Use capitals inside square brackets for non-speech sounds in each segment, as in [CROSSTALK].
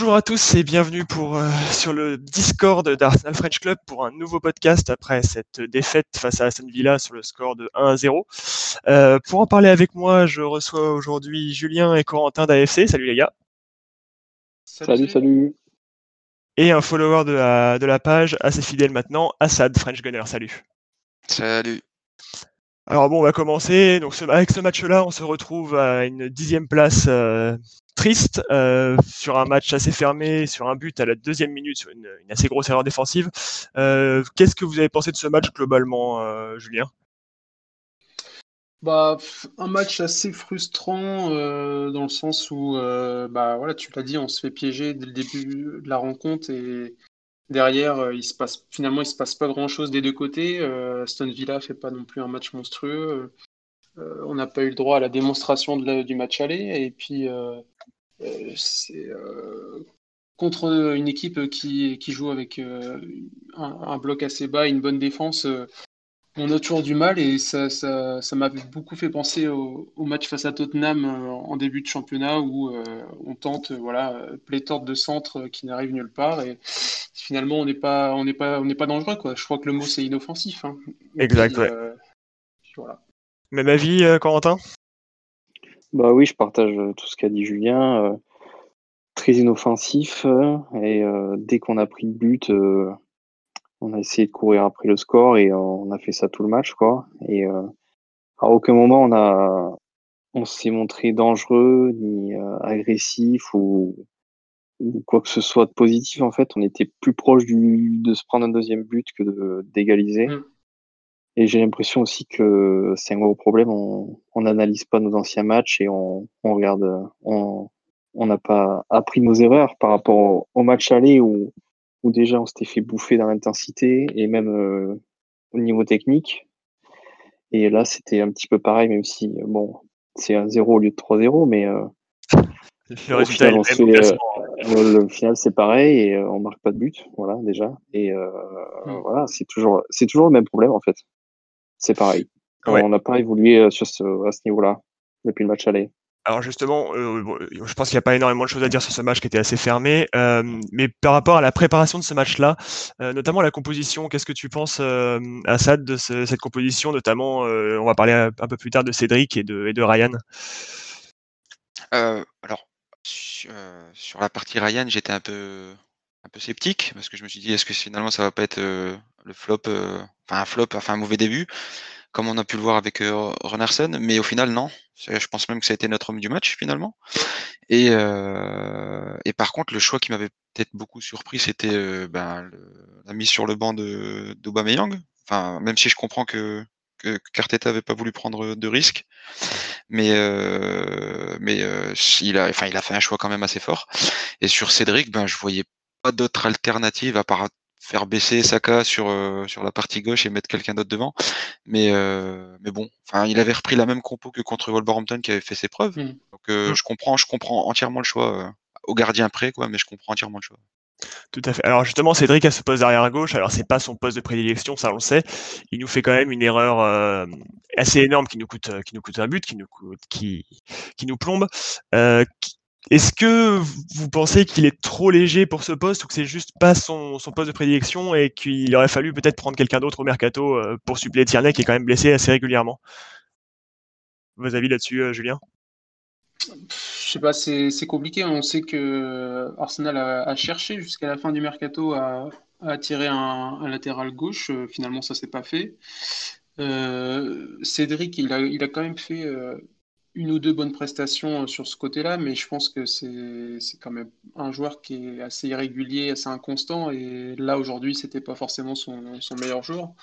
Bonjour à tous et bienvenue pour, euh, sur le Discord d'Arsenal French Club pour un nouveau podcast après cette défaite face à Aston Villa sur le score de 1 à 0. Euh, pour en parler avec moi, je reçois aujourd'hui Julien et Corentin d'AFC. Salut les gars. Salut, salut. Et un follower de la, de la page, assez fidèle maintenant, Assad French Gunner. Salut. Salut. Alors bon, on va commencer. Donc avec ce match-là, on se retrouve à une dixième place euh, triste euh, sur un match assez fermé, sur un but à la deuxième minute, sur une, assez grosse erreur défensive. Euh, qu'est-ce que vous avez pensé de ce match globalement, Julien? Bah, un match assez frustrant dans le sens où, bah voilà, tu l'as dit, on se fait piéger dès le début de la rencontre et Derrière, euh, il se passe, finalement, il se passe pas grand-chose des deux côtés. Euh, Aston Villa fait pas non plus un match monstrueux. Euh, on n'a pas eu le droit à la démonstration du match aller. Et puis, c'est contre une équipe qui, joue avec un, un, bloc assez bas, une bonne défense on a toujours du mal et ça, ça, ça m'avait beaucoup fait penser au, match face à Tottenham euh, en début de championnat où euh, on tente voilà pléthore de centres qui n'arrivent nulle part et finalement on n'est pas on n'est pas on n'est pas dangereux quoi. Je crois que le mot c'est inoffensif. Hein. Exact. Euh, voilà. Même avis, Corentin? Bah oui, je partage tout ce qu'a dit Julien. très inoffensif et dès qu'on a pris le but on a essayé de courir après le score et on a fait ça tout le match, quoi. Et euh, à aucun moment on a, on s'est montré dangereux ni euh, agressif ou, quoi que ce soit de positif. En fait, on était plus proche du, de se prendre un deuxième but que d'égaliser. Mm. Et j'ai l'impression aussi que c'est un gros problème. On n'analyse pas nos anciens matchs et on, on regarde, on n'a pas appris nos erreurs par rapport au, au match aller où où déjà on s'était fait bouffer dans l'intensité et même euh, au niveau technique. Et là, c'était un petit peu pareil, même si, bon, c'est un 0 au lieu de 3-0, mais euh, le, final, euh, le final, c'est pareil et on marque pas de but, voilà, déjà. Et hmm. voilà, c'est toujours, c'est toujours le même problème, en fait. C'est pareil. On n'a pas évolué sur ce, à ce niveau-là depuis le match aller. Alors justement, euh, je pense qu'il n'y a pas énormément de choses à dire sur ce match qui était assez fermé, euh, mais par rapport à la préparation de ce match-là, euh, notamment la composition, qu'est-ce que tu penses, Assad, de cette composition, notamment, on va parler un, peu plus tard de Cédric et de, et de Ryan? Alors, sur, la partie Ryan, j'étais un peu, un peu sceptique, parce que je me suis dit, est-ce que finalement ça va pas être le flop, enfin un flop, enfin un mauvais début comme on a pu le voir avec euh, Renarson, mais au final, non. Je pense même que ça a été notre homme du match, finalement. Et, euh, et par contre, le choix qui m'avait peut-être beaucoup surpris, c'était euh, ben, la mise sur le banc d'Aubameyang. Enfin, même si je comprends que, que Carteta avait pas voulu prendre de risques, mais euh, mais euh, il a enfin il a fait un choix quand même assez fort. Et sur Cédric, ben je voyais pas d'autre alternative à part faire baisser Saka sur euh, sur la partie gauche et mettre quelqu'un d'autre devant. Mais euh, mais bon, enfin, il avait repris la même compo que contre Wolverhampton qui avait fait ses preuves. Mm. Donc euh, mm. je comprends, je comprends entièrement le choix au gardien près, quoi, mais je comprends entièrement le choix. Tout à fait. Alors justement, Cédric a ce poste derrière gauche. Alors c'est pas son poste de prédilection, ça on le sait. Il nous fait quand même une erreur assez énorme qui nous coûte, qui nous coûte un but, qui nous coûte, qui, qui nous plombe. Est-ce que vous pensez qu'il est trop léger pour ce poste ou que c'est juste pas son, poste de prédilection et qu'il aurait fallu peut-être prendre quelqu'un d'autre au mercato euh, pour suppléer Tierney qui est quand même blessé assez régulièrement? Vos avis là-dessus, euh, Julien? Je sais pas, c'est compliqué. On sait que Arsenal a, cherché jusqu'à la fin du mercato à, attirer un, latéral gauche. Euh, finalement, ça s'est pas fait. Cédric, il a quand même fait une ou deux bonnes prestations euh, sur ce côté-là, mais je pense que c'est quand même un joueur qui est assez irrégulier, assez inconstant, et là aujourd'hui, c'était pas forcément son, son meilleur jour.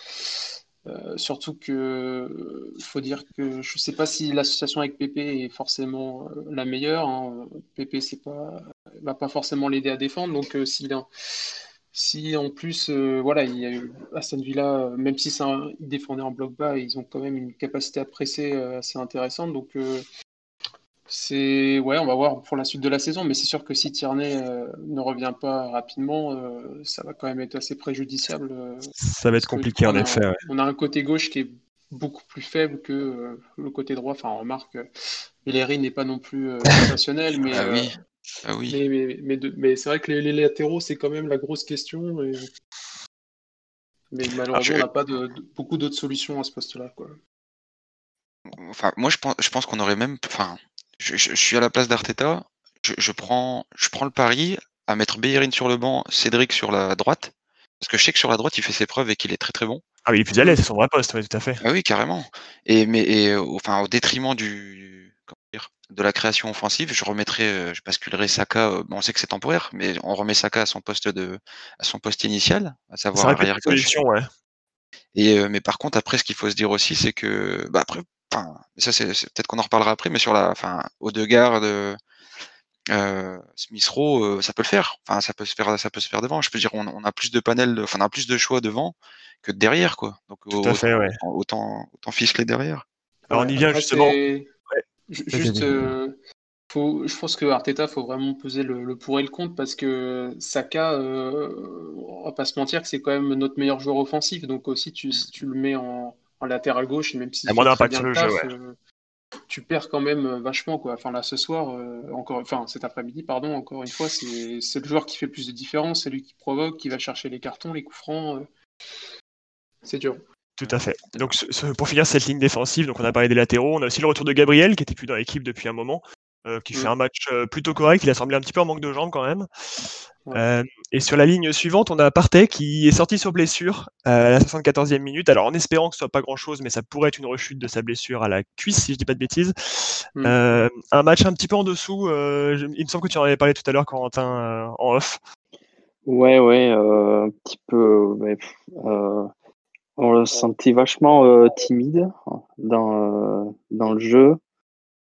Euh, surtout que faut dire que je sais pas si l'association avec Pépé est forcément euh, la meilleure. Hein. Pépé c'est pas va pas forcément l'aider à défendre, donc s'il si en plus, euh, voilà, il y a eu Aston Villa, euh, même si ça, ils défendaient en bloc bas, ils ont quand même une capacité à presser euh, assez intéressante. Donc, c'est, ouais, on va voir pour la suite de la saison, mais c'est sûr que si Tierney ne revient pas rapidement, ça va quand même être assez préjudiciable. ça va être compliqué en effet. On a un côté gauche qui est beaucoup plus faible que le côté droit. Enfin, remarque, Bellery n'est pas non plus [LAUGHS] sensationnel, mais. Ah oui Ah oui. Mais, mais, mais, de- mais c'est vrai que les, les latéraux, c'est quand même la grosse question. et- Mais malheureusement, je- on n'a pas de, de- beaucoup d'autres solutions à ce poste-là. quoi. Enfin, moi, je pense, je pense qu'on aurait même. Enfin, je, je- je suis à la place d'Arteta. Je, je prends, je prends le pari à mettre Bellerin sur le banc, Cédric sur la droite. Parce que je sais que sur la droite, il fait ses preuves et qu'il est très très bon. Ah oui, il est plus à l'aise, c'est son vrai poste, oui, tout à fait. Ah oui, carrément. Et, mais, et, enfin, au détriment du, dire, de la création offensive, je remettrai, euh, je basculerai Saka. euh, bon, on sait que c'est temporaire, mais on remet Saka à son poste de, à son poste initial, à savoir arrière une gauche. solution, ouais. Et euh, mais par contre, après, ce qu'il faut se dire aussi, c'est que, bah après, enfin, ça c'est peut-être qu'on en reparlera après, mais sur la, enfin, au deux de euh, Smith Rowe, euh, ça peut le faire. Enfin, ça peut se faire, ça peut se faire devant. Je peux dire, on, on a plus de panels, de- enfin, on a plus de choix devant que derrière, quoi. Donc Tout à fait, ouais. autant, autant, autant ficeler derrière. Alors, on y vient après, justement. C'est- Juste, euh, faut, je pense que Arteta, faut vraiment peser le, le pour et le contre parce que Saka, euh, on va pas se mentir que c'est quand même notre meilleur joueur offensif. Donc aussi, tu, si tu le mets en, en latéral gauche, et même moins fait très d'impact bien sur le jeu, euh, tu perds quand même euh, vachement quoi. Enfin là, ce soir, euh, encore, enfin cet après-midi, pardon, encore une fois, c'est c'est le joueur qui fait le plus de différence, c'est lui qui provoque, qui va chercher les cartons, les coups francs. euh. C'est dur. Tout à fait. Donc, ce- pour finir cette ligne défensive, donc on a parlé des latéraux, on a aussi le retour de Gabriel, qui était plus dans l'équipe depuis un moment, euh, qui fait Mm. un match euh, plutôt correct. Il a semblé un petit peu en manque de jambes quand même. Ouais. Euh, et sur la ligne suivante, on a Partey qui est sorti sur blessure à la 74e minute. Alors, en espérant que ce soit pas grand-chose, mais ça pourrait être une rechute de sa blessure à la cuisse, si je dis pas de bêtises. Mm. Un match un petit peu en dessous. je- il me semble que tu en avais parlé tout à l'heure, Corentin, en off. Ouais, ouais, un petit peu. mais, on le sentait vachement euh, timide dans, euh, dans le jeu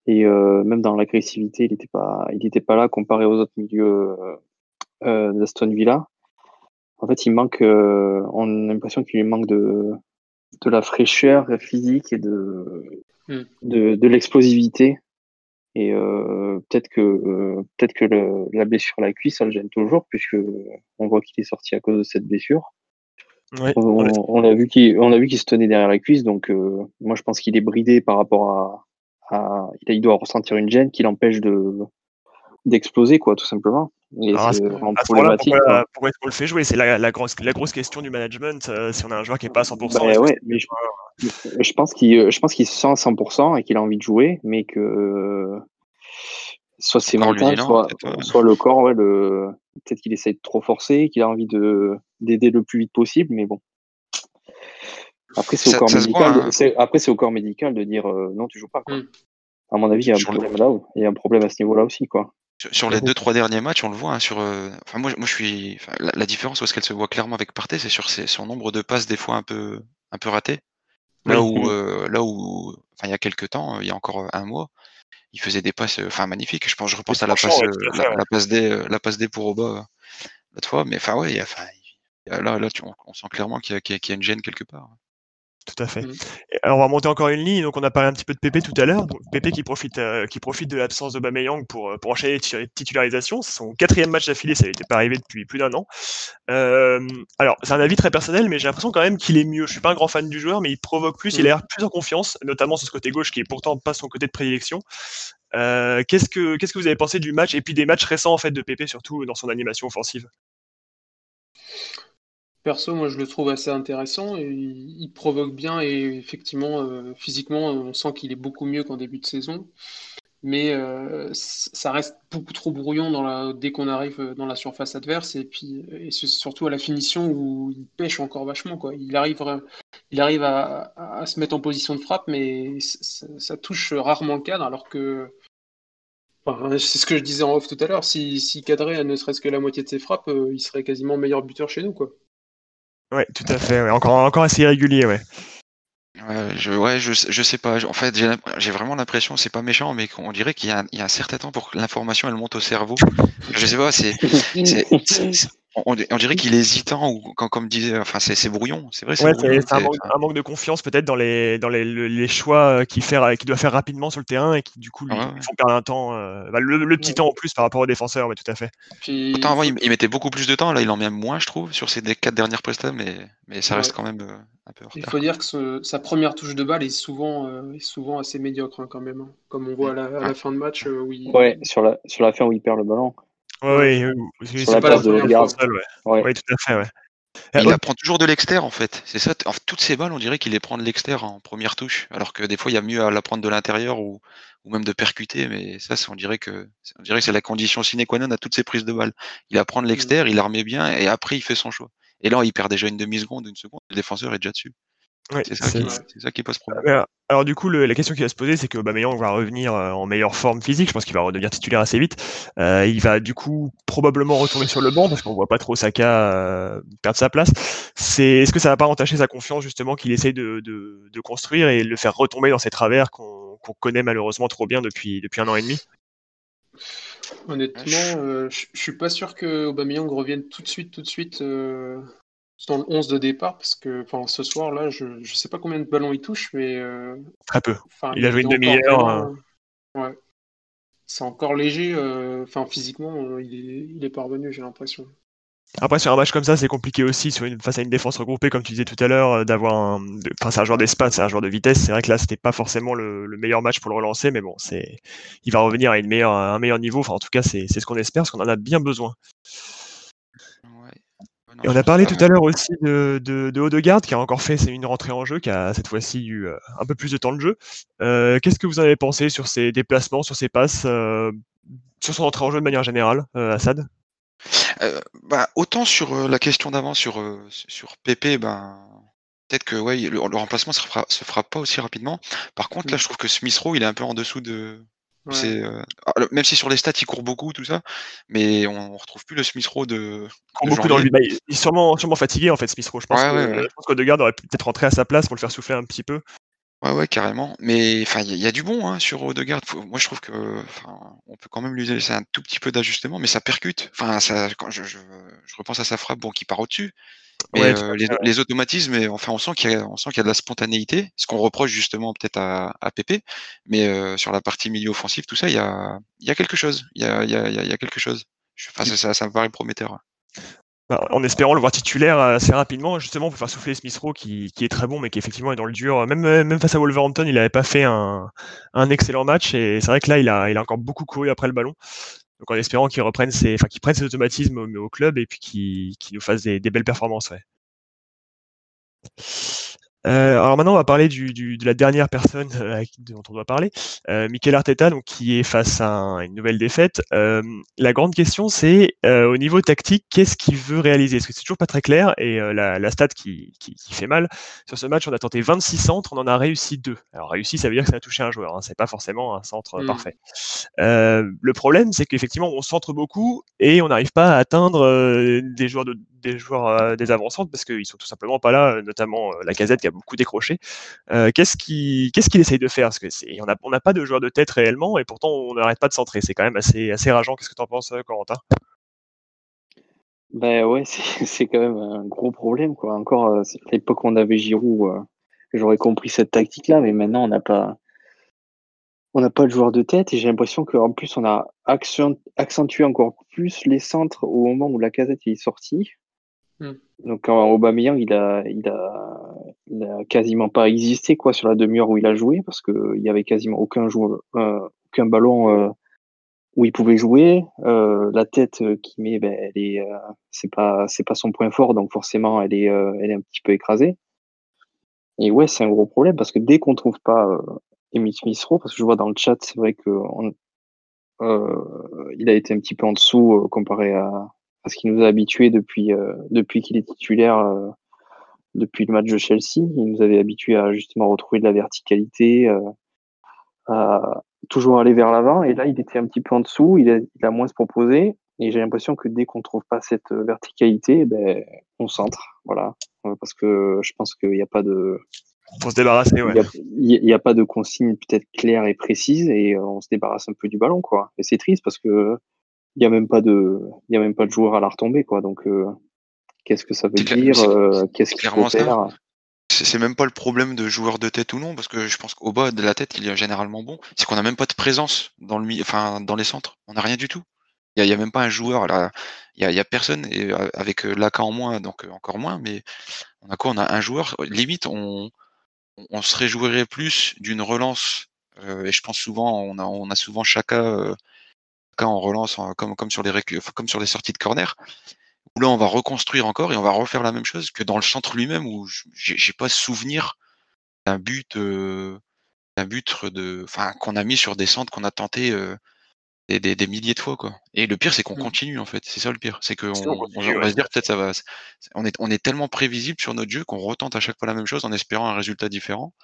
et euh, même dans l'agressivité, il n'était pas, il était pas là comparé aux autres milieux euh, euh, d'Aston Villa. En fait, il manque, euh, on a l'impression qu'il lui manque de, de la fraîcheur physique et de, Mm. de, de l'explosivité. Et euh, peut-être que euh, peut-être que le- la blessure à la cuisse, ça le gêne toujours, puisque on voit qu'il est sorti à cause de cette blessure. Ouais, On, on a vu qu'il on a vu qu'il se tenait derrière la cuisse, donc euh, moi je pense qu'il est bridé par rapport à, à il, doit ressentir une gêne qui l'empêche de d'exploser quoi, tout simplement. Et Alors, ce- problématique. pourquoi, quoi. pourquoi est-ce qu'on le fait jouer? C'est la, la, grosse, la grosse question du management. euh, si on a un joueur qui est pas à 100%, Bah ouais, mais je, je pense qu'il je pense qu'il se sent à 100% et qu'il a envie de jouer, mais que euh, soit c'est Le corps lui mental, soit, ouais. soit le corps, ouais, le peut-être qu'il essaie de trop forcer, qu'il a envie de d'aider le plus vite possible, mais bon. Après c'est au corps médical. voit, de- hein. c'est- Après c'est au corps médical de dire euh, non tu joues pas. Quoi. Mm. À mon avis il y a un Sur le- problème là, il y a un problème à ce niveau-là aussi quoi. Sur, sur les deux trois derniers matchs, on le voit. hein, sur, euh, enfin moi, moi je suis. enfin, la, la différence où est-ce qu'elle se voit clairement avec Partey, c'est sur ses- son nombre de passes des fois un peu un peu ratées. Là Oui. où euh, là où enfin il y a quelques temps, il y a encore un mois, il faisait des passes euh, enfin magnifiques. Je pense je repense à la passe ouais, la, passe D la passe D pour Oba euh, l'autre fois. Mais enfin ouais, il y a, là là tu- on, on sent clairement qu'il y, qu'il y qu'il y a une gêne quelque part. Tout à fait. Et Alors, on va monter encore une ligne. Donc, on a parlé un petit peu de Pépé tout à l'heure. Pépé qui profite, euh, qui profite de l'absence de Bameyang pour, euh, pour enchaîner les titularisations. C'est son quatrième match d'affilée. Ça n'était pas arrivé depuis plus d'un an. Euh, alors, c'est un avis très personnel, mais j'ai l'impression quand même qu'il est mieux. Je suis pas un grand fan du joueur, mais il provoque plus. Il a l'air plus en confiance, notamment sur ce côté gauche qui est pourtant pas son côté de prédilection. Euh, qu'est-ce que qu'est-ce que vous avez pensé du match et puis des matchs récents en fait de Pépé surtout dans son animation offensive? Perso, moi je le trouve assez intéressant il, provoque bien et effectivement, euh, physiquement, on sent qu'il est beaucoup mieux qu'en début de saison. Mais euh, ça reste beaucoup trop brouillon dès qu'on arrive dans la surface adverse et puis et c'est surtout à la finition où il pêche encore vachement. Il arrive, à, se mettre en position de frappe, mais ça, touche rarement le cadre alors que c'est ce que je disais en off tout à l'heure. Si, si cadrait ne serait-ce que la moitié de ses frappes, euh, il serait quasiment meilleur buteur chez nous. Ouais, tout à fait. ouais. Encore encore assez irrégulier, ouais. Ouais, je, ouais, je, je sais pas. En fait, j'ai vraiment l'impression, c'est pas méchant, mais qu'on dirait qu'il y, y a un certain temps pour que l'information elle monte au cerveau. Je sais pas, c'est on, dirait qu'il est hésitant ou quand, comme disait, enfin c'est brouillon, c'est vrai. Ouais, c'est un, manque de confiance peut-être dans les dans les, les choix qu'il fait, qu'il doit faire rapidement sur le terrain et qui du coup lui, font perdre un temps, euh, bah, le, petit temps en plus par rapport aux défenseurs, mais tout à fait. Puis... avant il, mettait beaucoup plus de temps, là il en met moins je trouve sur ces quatre dernières prestats, mais mais ça reste quand même euh, un peu. Il faut dire que sa première touche de balle est souvent euh, est souvent assez médiocre hein, quand même, hein. comme on voit à la, fin de match où il... Ouais, sur la sur la fin où il perd le ballon. Oui, c'est pas la première fois. Ouais. Oui, tout à fait, ouais. Il la prend toujours de l'extérieur en fait. C'est ça. toutes ces balles, on dirait qu'il les prend de l'extérieur en première touche, alors que des fois il y a mieux à la prendre de l'intérieur ou, ou, même de percuter. Mais ça, on dirait que on dirait que c'est la condition sine qua non à toutes ces prises de balles. Il la prend de l'extérieur, il la remet bien et après il fait son choix. Et là, il perd déjà une demi seconde, une seconde. Le défenseur est déjà dessus c'est ça, qui pose problème. Alors du coup, la question qui va se poser, c'est que Aubameyang va revenir euh, en meilleure forme physique. Je pense qu'il va redevenir titulaire assez vite. Euh, il va du coup probablement retourner sur le banc parce qu'on voit pas trop Saka euh, perdre sa place. C'est est-ce que ça va pas entacher sa confiance justement qu'il essaye de, construire et le faire retomber dans ces travers qu'on connaît malheureusement trop bien depuis depuis un an et demi? Honnêtement, je suis pas sûr que Aubameyang revienne tout de suite, tout de suite dans le 11 de départ parce que ce soir là je ne sais pas combien de ballons il touche mais euh, très peu. il, a joué une demi-heure hein. ouais. c'est encore léger euh, enfin physiquement euh, il est, il est parvenu j'ai l'impression. Après sur un match comme ça c'est compliqué aussi sur une, face à une défense regroupée comme tu disais tout à l'heure d'avoir un enfin c'est un joueur d'espace c'est un joueur de vitesse. C'est vrai que là c'était pas forcément le, meilleur match pour le relancer mais bon c'est il va revenir à une meilleure, un meilleur niveau. Enfin en tout cas c'est ce qu'on espère parce qu'on en a bien besoin et on a parlé tout à l'heure aussi de, de, de Odegaard qui a encore fait une rentrée en jeu, qui a cette fois-ci eu euh, un peu plus de temps de jeu. Euh, qu'est-ce que vous en avez pensé sur ses déplacements, sur ses passes, euh, sur son entrée en jeu de manière générale, Assad? Bah, Autant sur la question d'avant, sur, sur PP, ben, peut-être que ouais, le, remplacement se fera, se fera pas aussi rapidement. Par contre, là, mm. je trouve que Smith Rowe, il est un peu en dessous de, euh, ah, même si sur les stats il court beaucoup, tout ça, mais on, retrouve plus le Smith Rowe de. Il beaucoup dans le... Bah, il est sûrement, sûrement fatigué en fait, Smith Rowe. Je pense ouais, aurait peut-être rentré à sa place pour le faire souffler un petit peu. Ouais, ouais, carrément. Mais enfin, il y, a du bon hein, sur Odegaard. Moi, je trouve que, on peut quand même lui laisser un tout petit peu d'ajustement, mais ça percute. Enfin, ça, quand je, je, je, repense à sa frappe, bon, qui part au-dessus. Mais euh, les, automatismes, enfin, on sent qu'il y, a, on sent qu'il y a de la spontanéité, ce qu'on reproche justement peut-être à, à Pépé. Mais euh, sur la partie milieu offensif, tout ça, il y a, il y a quelque chose. Il y a, il y a, il y a quelque chose. Enfin, ça, ça me paraît prometteur. Bah, en espérant le voir titulaire assez rapidement, justement, pour faire souffler Smith Rowe, qui, qui, est très bon, mais qui effectivement est dans le dur. Même, même face à Wolverhampton, il n'avait pas fait un, un, excellent match, et c'est vrai que là, il a, il a encore beaucoup couru après le ballon. Donc en espérant qu'il reprenne ses, enfin qu'il prenne ses automatismes au, club et puis qu'il nous fasse des, des belles performances. Ouais. Euh, alors maintenant, on va parler du, du, de la dernière personne [LAUGHS] euh, dont on doit parler, euh, Mikel Arteta, donc qui est face à une nouvelle défaite. Euh, la grande question, c'est euh, au niveau tactique, qu'est-ce qu'il veut réaliser? Parce que c'est toujours pas très clair? Et la, la, stat qui, qui, qui, fait mal sur ce match, on a tenté 26 centres, on en a réussi deux. Alors réussi, ça veut dire que ça a touché un joueur. Hein, c'est pas forcément un centre mm. parfait. le problème, c'est qu'effectivement, on centre beaucoup et on n'arrive pas à atteindre des joueurs de, des joueurs des avancantes parce qu'ils sont tout simplement pas là, notamment la casette qui beaucoup décroché. Euh, qu'est-ce qu'il qu'il essaye de faire? Parce que on n'a pas de joueur de tête réellement, et pourtant on n'arrête pas de centrer. C'est quand même assez, assez rageant. Qu'est-ce que tu en penses, euh, Corentin? Ben ouais, [LAUGHS] c'est quand même un gros problème. Quoi. Encore euh, à l'époque où on avait Giroud, j'aurais compris cette tactique-là, mais maintenant on n'a pas on n'a pas de joueur de tête et j'ai l'impression qu'en plus on a accentué encore plus les centres au moment où la casette est sortie. Donc Aubameyang, il a, il a, il a quasiment pas existé quoi sur la demi-heure où il a joué parce que il y avait quasiment aucun joueur, euh, aucun ballon euh, où il pouvait jouer. Euh, la tête qu'il met, ben, elle est, c'est pas, c'est pas son point fort, donc forcément elle est, elle est un petit peu écrasée. Et ouais, c'est un gros problème parce que dès qu'on trouve pas Emile Smith parce que je vois dans le chat, c'est vrai que on, il a été un petit peu en dessous comparé à parce qu'il nous a habitués depuis, euh, depuis qu'il est titulaire, euh, depuis le match de Chelsea. Il nous avait habitués à justement retrouver de la verticalité, euh, à toujours aller vers l'avant. Et là, il était un petit peu en dessous, il a, il a moins se proposer. Et j'ai l'impression que dès qu'on trouve pas cette verticalité, ben, on centre. Voilà. Parce que je pense qu'il n'y a pas de. Pour se débarrasser, ouais. Il n'y a, a, pas de consigne peut-être claire et précise et on se débarrasse un peu du ballon, quoi. Et c'est triste parce que il y a même pas de, il y a même pas de joueur à la retomber, quoi. Donc, euh, qu'est-ce que ça veut dire c'est- euh, Qu'est-ce qu'il faut faire? C'est même pas le problème de joueur de tête ou non, parce que je pense qu'au bas de la tête, il est généralement bon. C'est qu'on n'a même pas de présence dans le enfin dans les centres. On n'a rien du tout. Il y a, même pas un joueur là. Il y a, personne et euh, avec Laka en moins, donc encore moins. Mais on a quoi? On a un joueur. Limite, on on- on se réjouirait plus d'une relance. euh, et je pense souvent, on a on a souvent Chaka, euh, Chaka en relance, en- comme comme sur les récu- enfin, comme sur les sorties de corner où là on va reconstruire encore et on va refaire la même chose que dans le centre lui-même où j'ai pas souvenir d'un but euh, d'un but de enfin qu'on a mis sur des centres qu'on a tenté euh, des, des- des milliers de fois quoi. Et le pire c'est qu'on Mm. continue en fait. C'est ça le pire. C'est C'est on on, on va se dire peut-être ça va on est on est tellement prévisible sur notre jeu qu'on retente à chaque fois la même chose en espérant un résultat différent.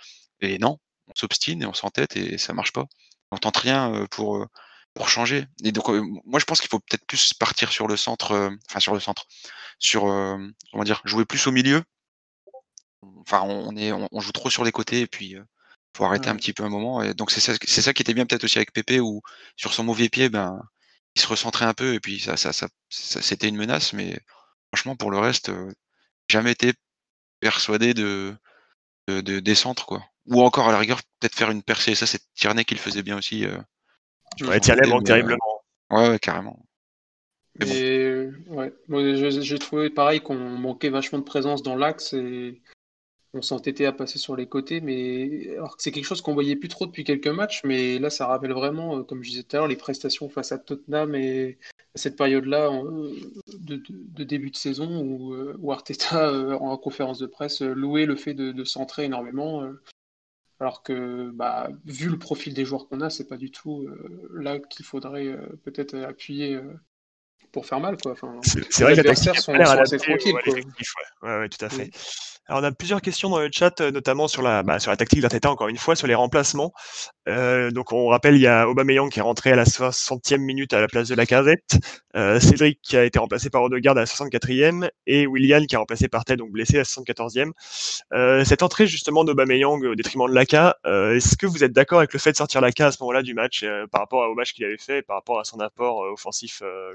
Et non on s'obstine et on s'entête et ça marche pas. On tente rien euh, pour pour changer. Et donc euh, moi je pense qu'il faut peut-être plus partir sur le centre euh, enfin sur le centre sur euh, comment dire jouer plus au milieu. Enfin on on est on, on joue trop sur les côtés et puis euh, faut arrêter un petit peu un moment. Et donc c'est ça c'est ça qui était bien peut-être aussi avec Pépé où sur son mauvais pied ben il se recentrait un peu et puis ça ça, ça, ça- c'était une menace. Mais franchement pour le reste euh, jamais été persuadé de, de, de- des centres quoi. Ou encore à la rigueur peut-être faire une percée. Ça c'est Tierney qui le faisait bien aussi euh, Ouais, manque mais, terriblement. euh, ouais ouais carrément bon. Et ouais, moi j'ai trouvé pareil qu'on manquait vachement de présence dans l'axe et on s'entêtait à passer sur les côtés, mais alors que c'est quelque chose qu'on voyait plus trop depuis quelques matchs, mais là ça rappelle vraiment, euh, comme je disais tout à l'heure, les prestations face à Tottenham et à cette période-là de, de- de début de saison où, euh, où Arteta en conférence de presse louait le fait de, de centrer énormément, alors que bah, vu le profil des joueurs qu'on a, c'est pas du tout euh, là qu'il faudrait euh, peut-être appuyer euh, pour faire mal quoi. Enfin, C'est les vrai que la adversaires sont, sont assez tranquilles ouais, ouais. Ouais, ouais, tout à fait. Alors, on a plusieurs questions dans le chat, euh, notamment sur la, bah, sur la tactique d'Arteta, encore une fois, sur les remplacements. Euh, donc, on rappelle, il y a Aubameyang qui est rentré à la 60e minute à la place de la casette, euh, Cédric qui a été remplacé par Odegaard à la 64e, et Willian qui est remplacé par Ted, donc blessé à la 74e. Euh, cette entrée, justement, d'Aubameyang au détriment de Laka, est-ce que vous êtes d'accord avec le fait de sortir Laka à ce moment-là du match, par rapport au match qu'il avait fait, par rapport à son apport offensif, euh,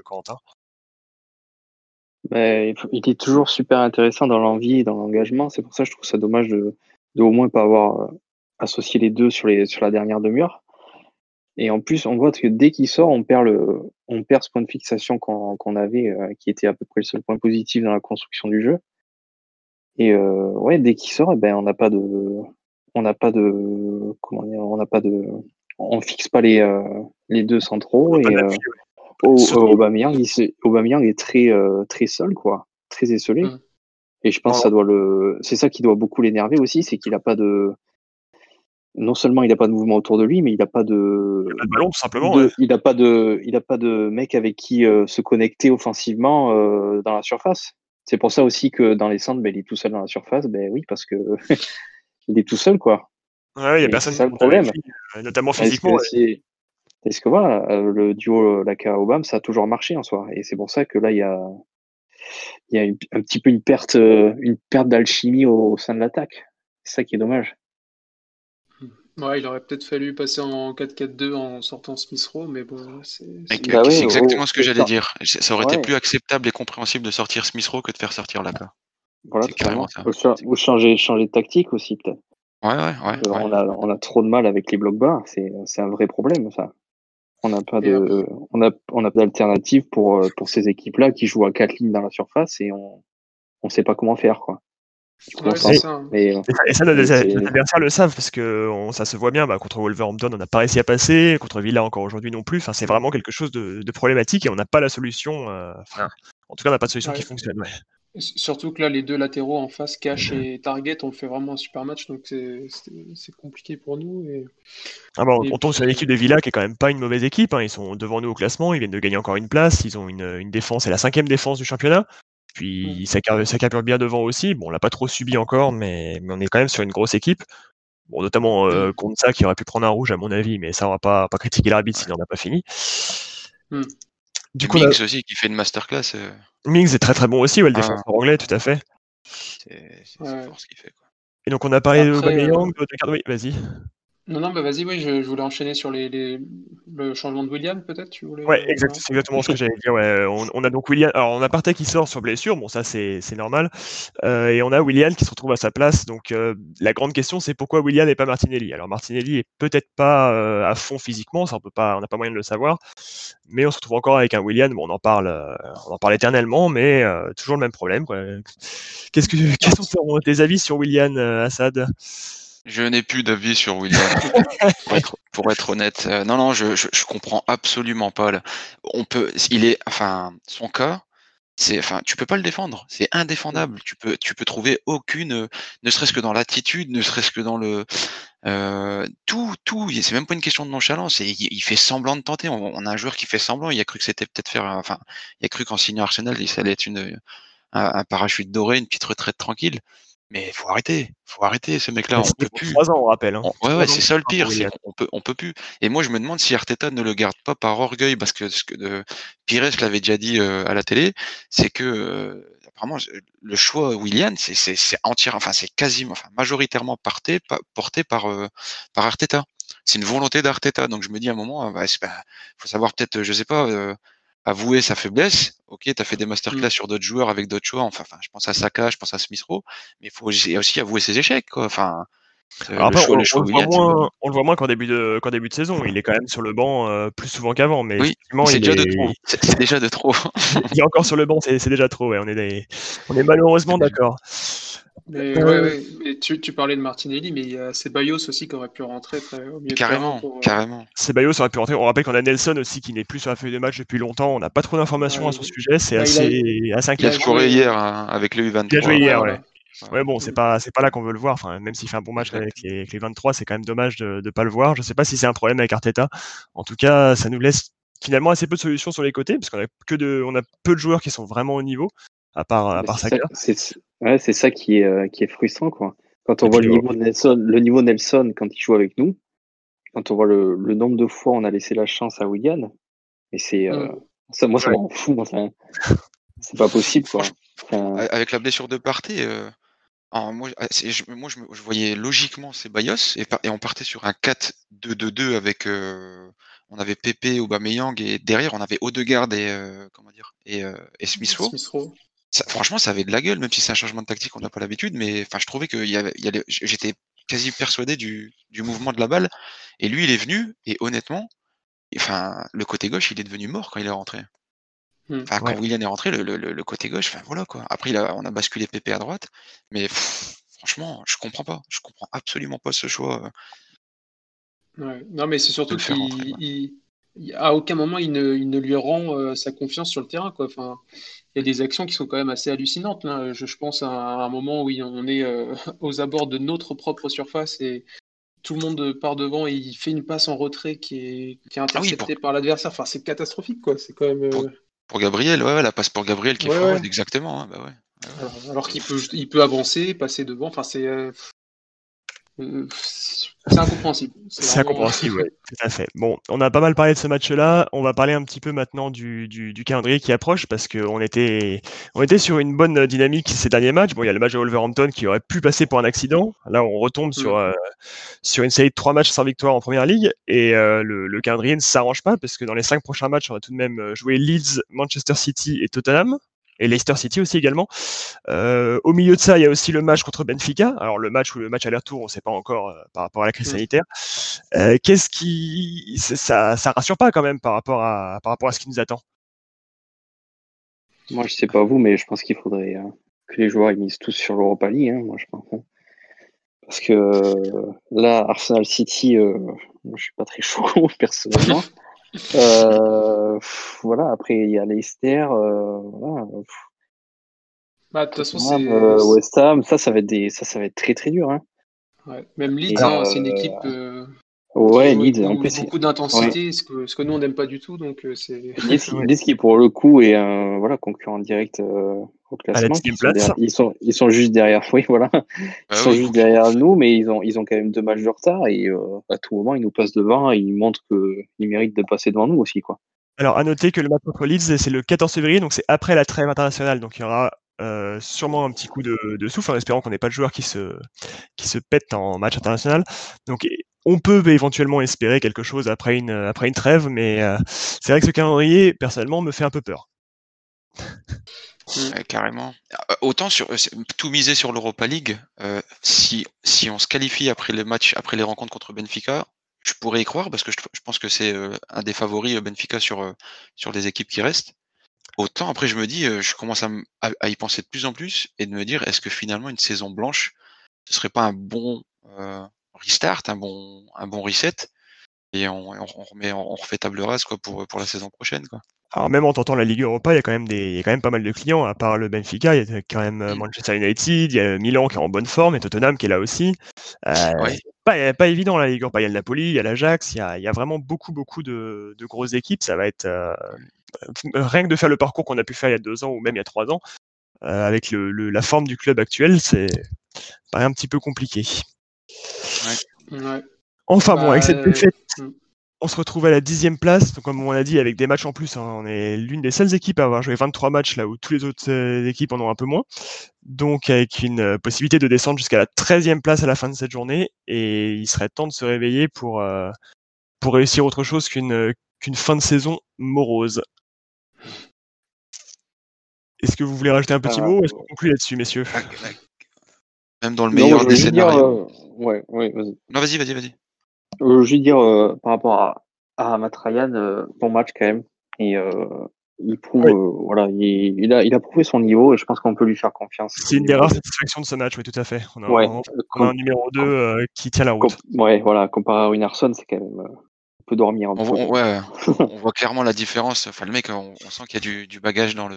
Ben, il est toujours super intéressant dans l'envie et dans l'engagement. C'est pour ça que je trouve ça dommage de, de au moins pas avoir euh, associé les deux sur, les, sur la dernière demi-heure. Et en plus, on voit que dès qu'il sort, on perd, le, on perd ce point de fixation qu'on qu'on avait, euh, qui était à peu près le seul point positif dans la construction du jeu. Et euh, ouais, dès qu'il sort, eh ben, on n'a pas de, on n'a pas de, comment dire, on n'a pas de, on fixe pas les, euh, les deux centraux. Et, Aubameyang, il Aubameyang est très euh, très seul quoi, très esselé. Mm. Et je pense que ça doit le, c'est ça qui doit beaucoup l'énerver aussi, c'est qu'il a pas de, non seulement il a pas de mouvement autour de lui, mais il a pas de, Pas de ballon, tout simplement. de- ouais. il a pas de, il a pas de mec avec qui euh, se connecter offensivement euh, dans la surface. C'est pour ça aussi que dans les centres, ben, il est tout seul dans la surface. Ben oui, parce que [LAUGHS] il est tout seul quoi. Ouais, il y a Et personne c'est ça le problème. notamment physiquement. ouais. Est-ce que voilà, euh, le duo Laka Obama, ça a toujours marché en soi, et c'est pour ça que là il y a il y a une- un petit peu une perte euh, une perte d'alchimie au, au sein de l'attaque. C'est ça qui est dommage. Ouais, il aurait peut-être fallu passer en 4-4-2 en sortant Smith Rowe, mais bon, c'est. Bah ouais, c'est exactement oh, ce que j'allais dire. Ça aurait été plus acceptable et compréhensible de sortir Smith Rowe que de faire sortir Laka. Voilà, C'est carrément ça. Ou, cha- ou changer changer de tactique aussi peut-être. Ouais, ouais, ouais. Euh, ouais. On a on a trop de mal avec les blocs bas. C'est c'est un vrai problème ça. On n'a pas de on a on a pas d'alternative pour euh, pour ces équipes là qui jouent à quatre lignes dans la surface et on on sait pas comment faire quoi. Ouais, ça. hein. mais euh, Et ça, et ça, nos adversaires le savent parce que on- ça se voit bien. Bah, contre Wolverhampton, on n'a pas réussi à passer. Contre Villa, encore aujourd'hui non plus. Enfin, c'est vraiment quelque chose de, de problématique et on n'a pas la solution. euh, Enfin, en tout cas, on n'a pas de solution Ouais. qui fonctionne. ouais. Surtout que là, les deux latéraux en face, Cash et Target, ont fait vraiment un super match, donc c'est compliqué pour nous. Et... Ah bah, on, Et on tombe sur l'équipe de Villa qui est quand même pas une mauvaise équipe. hein. Ils sont devant nous au classement. Ils viennent de gagner encore une place. Ils ont une, une défense, c'est la cinquième défense du championnat. Puis ça, car- ça carbure bien devant aussi. Bon, on l'a pas trop subi encore, mais, mais on est quand même sur une grosse équipe. Bon, notamment euh, Mm. Konsa qui aurait pu prendre un rouge à mon avis, mais ça on va pas, pas critiquer l'arbitre s'il n'en a pas fini. Mm. Du coup, on a- Mings aussi qui fait une masterclass. euh, Mings est très très bon aussi, ouais, le Ah. défenseur anglais, tout à fait. c'est Ouais. fort ce qu'il fait. Quoi. Et donc on a parlé de Après, Aubameyang, de Odegaard, oui, vas-y. Non, non, bah vas-y, oui, je, je voulais enchaîner sur les, les- le changement de William, peut-être, tu voulais... Ouais, exact, c'est exactement ce que j'allais dire. Ouais. On, on a donc William. Alors, on a Partey qui sort sur blessure, bon, ça c'est normal. Euh, et on a William qui se retrouve à sa place. Donc, euh, la grande question, c'est pourquoi William et pas Martinelli? Alors, Martinelli est peut-être pas euh, à fond physiquement, ça on peut pas, on n'a pas moyen de le savoir. Mais on se retrouve encore avec un William. Bon, on en parle, euh, on en parle éternellement, mais euh, toujours le même problème. Qu'est-ce que, quels sont tes- tes avis sur William euh, Assad Je n'ai plus d'avis sur William, [LAUGHS] pour être, pour être honnête. Euh, non, non, je, je, je comprends absolument pas. là. On peut, il est, enfin, son cas, c'est, enfin, tu peux pas le défendre. C'est indéfendable. Tu peux, tu peux trouver aucune, ne serait-ce que dans l'attitude, ne serait-ce que dans le, euh, tout, tout. C'est même pas une question de nonchalance. et Il, il fait semblant de tenter. On, on a un joueur qui fait semblant. Il a cru que c'était peut-être faire, enfin, il a cru qu'en signant Arsenal, ça allait être une, un, un parachute doré, une petite retraite tranquille. Mais faut arrêter, faut arrêter ce mec-là. On peut plus. trois ans, on rappelle. hein. On- ouais, ouais, c'est ça le pire, qu'on peut, on peut plus. Et moi, je me demande si Arteta ne le garde pas par orgueil, parce que ce que Pires l'avait déjà dit euh, à la télé, c'est que euh, apparemment le choix Willian, c'est c'est c'est entière, enfin c'est quasiment, enfin majoritairement porté, porté par euh, par Arteta. C'est une volonté d'Arteta. Donc je me dis à un moment, euh, bah, c'est pas- faut savoir peut-être, je sais pas, euh, avouer sa faiblesse. Ok, tu as fait des masterclass Mm. sur d'autres joueurs avec d'autres choix. Enfin, enfin, je pense à Saka, je pense à Smith Rowe, mais il faut aussi avouer ses échecs, quoi. Enfin, Alors après, on, le on choix le voit moins, on le voit moins qu'en début de qu'en début de saison. Il est quand même sur le banc euh, plus souvent qu'avant, mais Oui, c'est il déjà de est, trop. C'est c'est déjà de trop. [LAUGHS] il est encore sur le banc. C'est c'est déjà trop. Ouais. On est des- on est malheureusement [LAUGHS] d'accord. Mais Euh, ouais, ouais. Mais tu, tu parlais de Martinelli, mais il y a Ceballos aussi qui aurait pu rentrer très, au milieu de pour, euh, carrément. Ceballos aurait pu rentrer. On rappelle qu'on a Nelson aussi qui n'est plus sur la feuille de match depuis longtemps. On n'a pas trop d'informations Ouais, à son sujet. C'est bah, il a- assez, assez Il a Il a inquiétant. scoré joué- hier hein, avec le U23. Il a joué hier, ouais. Ouais, bon, c'est pas, c'est pas là qu'on veut le voir. Enfin, même s'il fait un bon match avec les, avec les 23, c'est quand même dommage de ne pas le voir. Je sais pas si c'est un problème avec Arteta. En tout cas, ça nous laisse finalement assez peu de solutions sur les côtés, parce qu'on a que de, on a peu de joueurs qui sont vraiment au niveau, à part, à Mais part c'est Saka. ça- C'est ouais, c'est ça qui est, euh, qui est frustrant, quoi. Quand on Et voit le euh, niveau de Nelson, le niveau Nelson quand il joue avec nous, quand on voit le, le nombre de fois on a laissé la chance à William, et c'est euh, Mm. ça, moi ça Ouais. m'en fout. moi, ça- C'est pas possible, quoi. Enfin, Avec la blessure de euh, moi, ah, c'est- je, moi je, voyais logiquement et, par- et on partait sur un 4-2-2-2 avec. euh, on avait Pepe, Aubameyang et derrière on avait Odegaard et euh, comment dire et, euh, et Smith Rowe. Smith Rowe. Ça- franchement, ça avait de la gueule, même si c'est un changement de tactique, on n'a pas l'habitude, mais enfin, je trouvais que il y avait, il y avait- j'étais quasi persuadé du, du mouvement de la balle. Et lui, il est venu, et honnêtement, enfin, le côté gauche, il est devenu mort quand il est rentré. Hmm. Enfin, Ouais. quand Willian est rentré, le, le- le- le côté gauche, enfin voilà quoi. Après, il a- on a basculé Pépé à droite, mais pff, franchement, je comprends pas. Je comprends absolument pas ce choix. euh. Ouais. Non, mais c'est surtout le faire rentrer, qu'il à aucun moment il ne, il ne lui rend euh, sa confiance sur le terrain, quoi. Enfin, il y a des actions qui sont quand même assez hallucinantes. là. Je, je pense à un, à un moment où il- on est euh, [LAUGHS] aux abords de notre propre surface et tout le monde part devant et il fait une passe en retrait qui est, qui est Ah oui, interceptée par l'adversaire. Enfin, c'est catastrophique, quoi. C'est quand même. Pour- euh, Pour Gabriel, ouais, la passe pour Gabriel qui est Ouais, exactement. hein, bah alors, alors qu'il peut, il peut avancer, passer devant. Enfin, c'est. C'est incompréhensible. C'est vraiment- incompréhensible, ouais, tout à fait. Bon, on a pas mal parlé de ce match-là. On va parler un petit peu maintenant du, du, du calendrier qui approche parce qu'on était, on était sur une bonne dynamique ces derniers matchs. Bon, il y a le match de Wolverhampton qui aurait pu passer pour un accident. Là, on retombe sur, euh, sur une série de trois matchs sans victoire en première ligue et euh, le, le calendrier ne s'arrange pas parce que dans les cinq prochains matchs, on va tout de même jouer Leeds, Manchester City et Tottenham. Et Leicester City aussi également. Euh, au milieu de ça, il y a aussi le match contre Benfica. Alors le match ou le match aller-retour, on ne sait pas encore euh, par rapport à la crise Mm. sanitaire. Euh, Qu'est-ce qui ça, ça rassure pas quand même par rapport à par rapport à ce qui nous attend? moi, je sais pas vous, mais je pense qu'il faudrait que les joueurs ils misent tous sur l'Europa League. hein, moi, je pense. hein. Parce que là, Arsenal City, moi, je suis pas très [LAUGHS] chaud personnellement. Euh, pff, voilà. Après, il y a Leicester. Euh, voilà. Bah, de toute façon, c'est. euh, West Ham, ça, ça va être des, ça, ça va être très très dur. Hein. Ouais. Même Leeds, hein, c'est une euh, équipe. euh, Ouais, Leeds, avec en beaucoup, plus, c'est- beaucoup d'intensité, ce, que, ce que nous on n'aime pas du tout, donc euh, c'est. Leeds, Ouais. Leeds qui pour le coup est un voilà concurrent direct euh, au classement. Ils sont, derrière- ils sont ils sont juste derrière. [LAUGHS] Oui, voilà. Ils Ah sont oui, juste derrière nous, mais ils ont ils ont quand même deux matchs de retard et euh, à tout moment ils nous passent devant et ils montrent qu'ils méritent de passer devant nous aussi quoi. Alors à noter que le match contre Leeds c'est le 14 février, donc c'est après la trêve internationale, donc il y aura euh, sûrement un petit coup de, de souffle en espérant qu'on n'ait pas de joueurs qui se qui se pètent en match international. Donc on peut éventuellement espérer quelque chose après une, après une trêve, mais c'est vrai que ce calendrier, personnellement, me fait un peu peur. carrément. Autant sur tout miser sur l'Europa League, si, si on se qualifie après les matchs, après les rencontres contre Benfica, je pourrais y croire parce que je, pense que c'est un des favoris Benfica sur, sur les équipes qui restent. Autant après, je me dis, je commence à, y penser de plus en plus et de me dire, est-ce que finalement une saison blanche, ce serait pas un bon restart, un bon, un bon reset et on, remet, on refait table rase quoi pour, pour la saison prochaine quoi. Alors même en tentant la Ligue Europa, il y a quand même des, il y a quand même pas mal de clients. À part le Benfica, il y a quand même mmh. Manchester United, il y a Milan qui est en bonne forme et Tottenham qui est là aussi. Euh, pas, pas évident la Ligue Europa. Il y a le Napoli, il y a l'Ajax, il, il, y a vraiment beaucoup beaucoup de, de grosses équipes. Ça va être euh, rien que de faire le parcours qu'on a pu faire il y a deux ans ou même il y a trois ans, euh, avec le, la forme du club actuel, c'est paraît un petit peu compliqué. Enfin bon, avec cette bah, défaite, hmm. on se retrouve à la dixième place. Donc, comme on l'a dit, avec des matchs en plus, hein, on est l'une des seules équipes à avoir joué 23 matchs là où toutes les autres euh, équipes en ont un peu moins. Donc avec une euh, possibilité de descendre jusqu'à la 13e place à la fin de cette journée. Et il serait temps de se réveiller pour, pour réussir autre chose qu'une qu'une fin de saison morose. Est-ce que vous voulez rajouter un petit ah, mot ou est-ce qu'on conclut là-dessus, messieurs? Même dans le meilleur des scénarios. Euh, ouais, ouais, vas-y. Non, vas-y, vas-y, vas-y. Euh, je veux dire, euh, par rapport à, à Matt Ryan, bon match quand même. Et il prouve, voilà, il, a, il a prouvé son niveau et je pense qu'on peut lui faire confiance. C'est une des rares satisfactions de ce match, oui, tout à fait. On a, un, numéro 2 qui tient la route. ouais, voilà, comparé à Winarson, c'est quand même peut dormir un on, peu. ouais, [LAUGHS] on voit clairement la différence. Enfin, le mec, on, sent qu'il y a du, du, bagage dans le.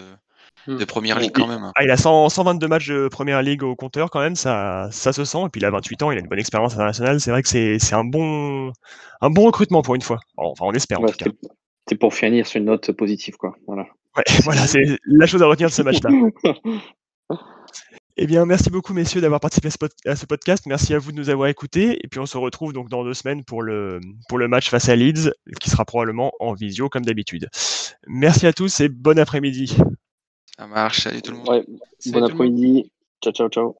De première ligue quand même. Ah, il a 122 matchs de première ligue au compteur quand même, ça, ça se sent. Et puis il a 28 ans, il a une bonne expérience internationale. C'est vrai que c'est un bon, un bon recrutement pour une fois. Enfin, on espère en tout cas. C'est pour finir sur une note positive, quoi. Voilà. Ouais, [LAUGHS] voilà, c'est la chose à retenir de ce match-là. [LAUGHS] Eh bien, merci beaucoup, messieurs, d'avoir participé à ce podcast. Merci à vous de nous avoir écoutés. Et puis, on se retrouve donc dans deux semaines pour le, pour le match face à Leeds, qui sera probablement en visio, comme d'habitude. Merci à tous et bon après-midi. Ça marche. Salut tout le monde. bon après-midi. Ciao, ciao, ciao.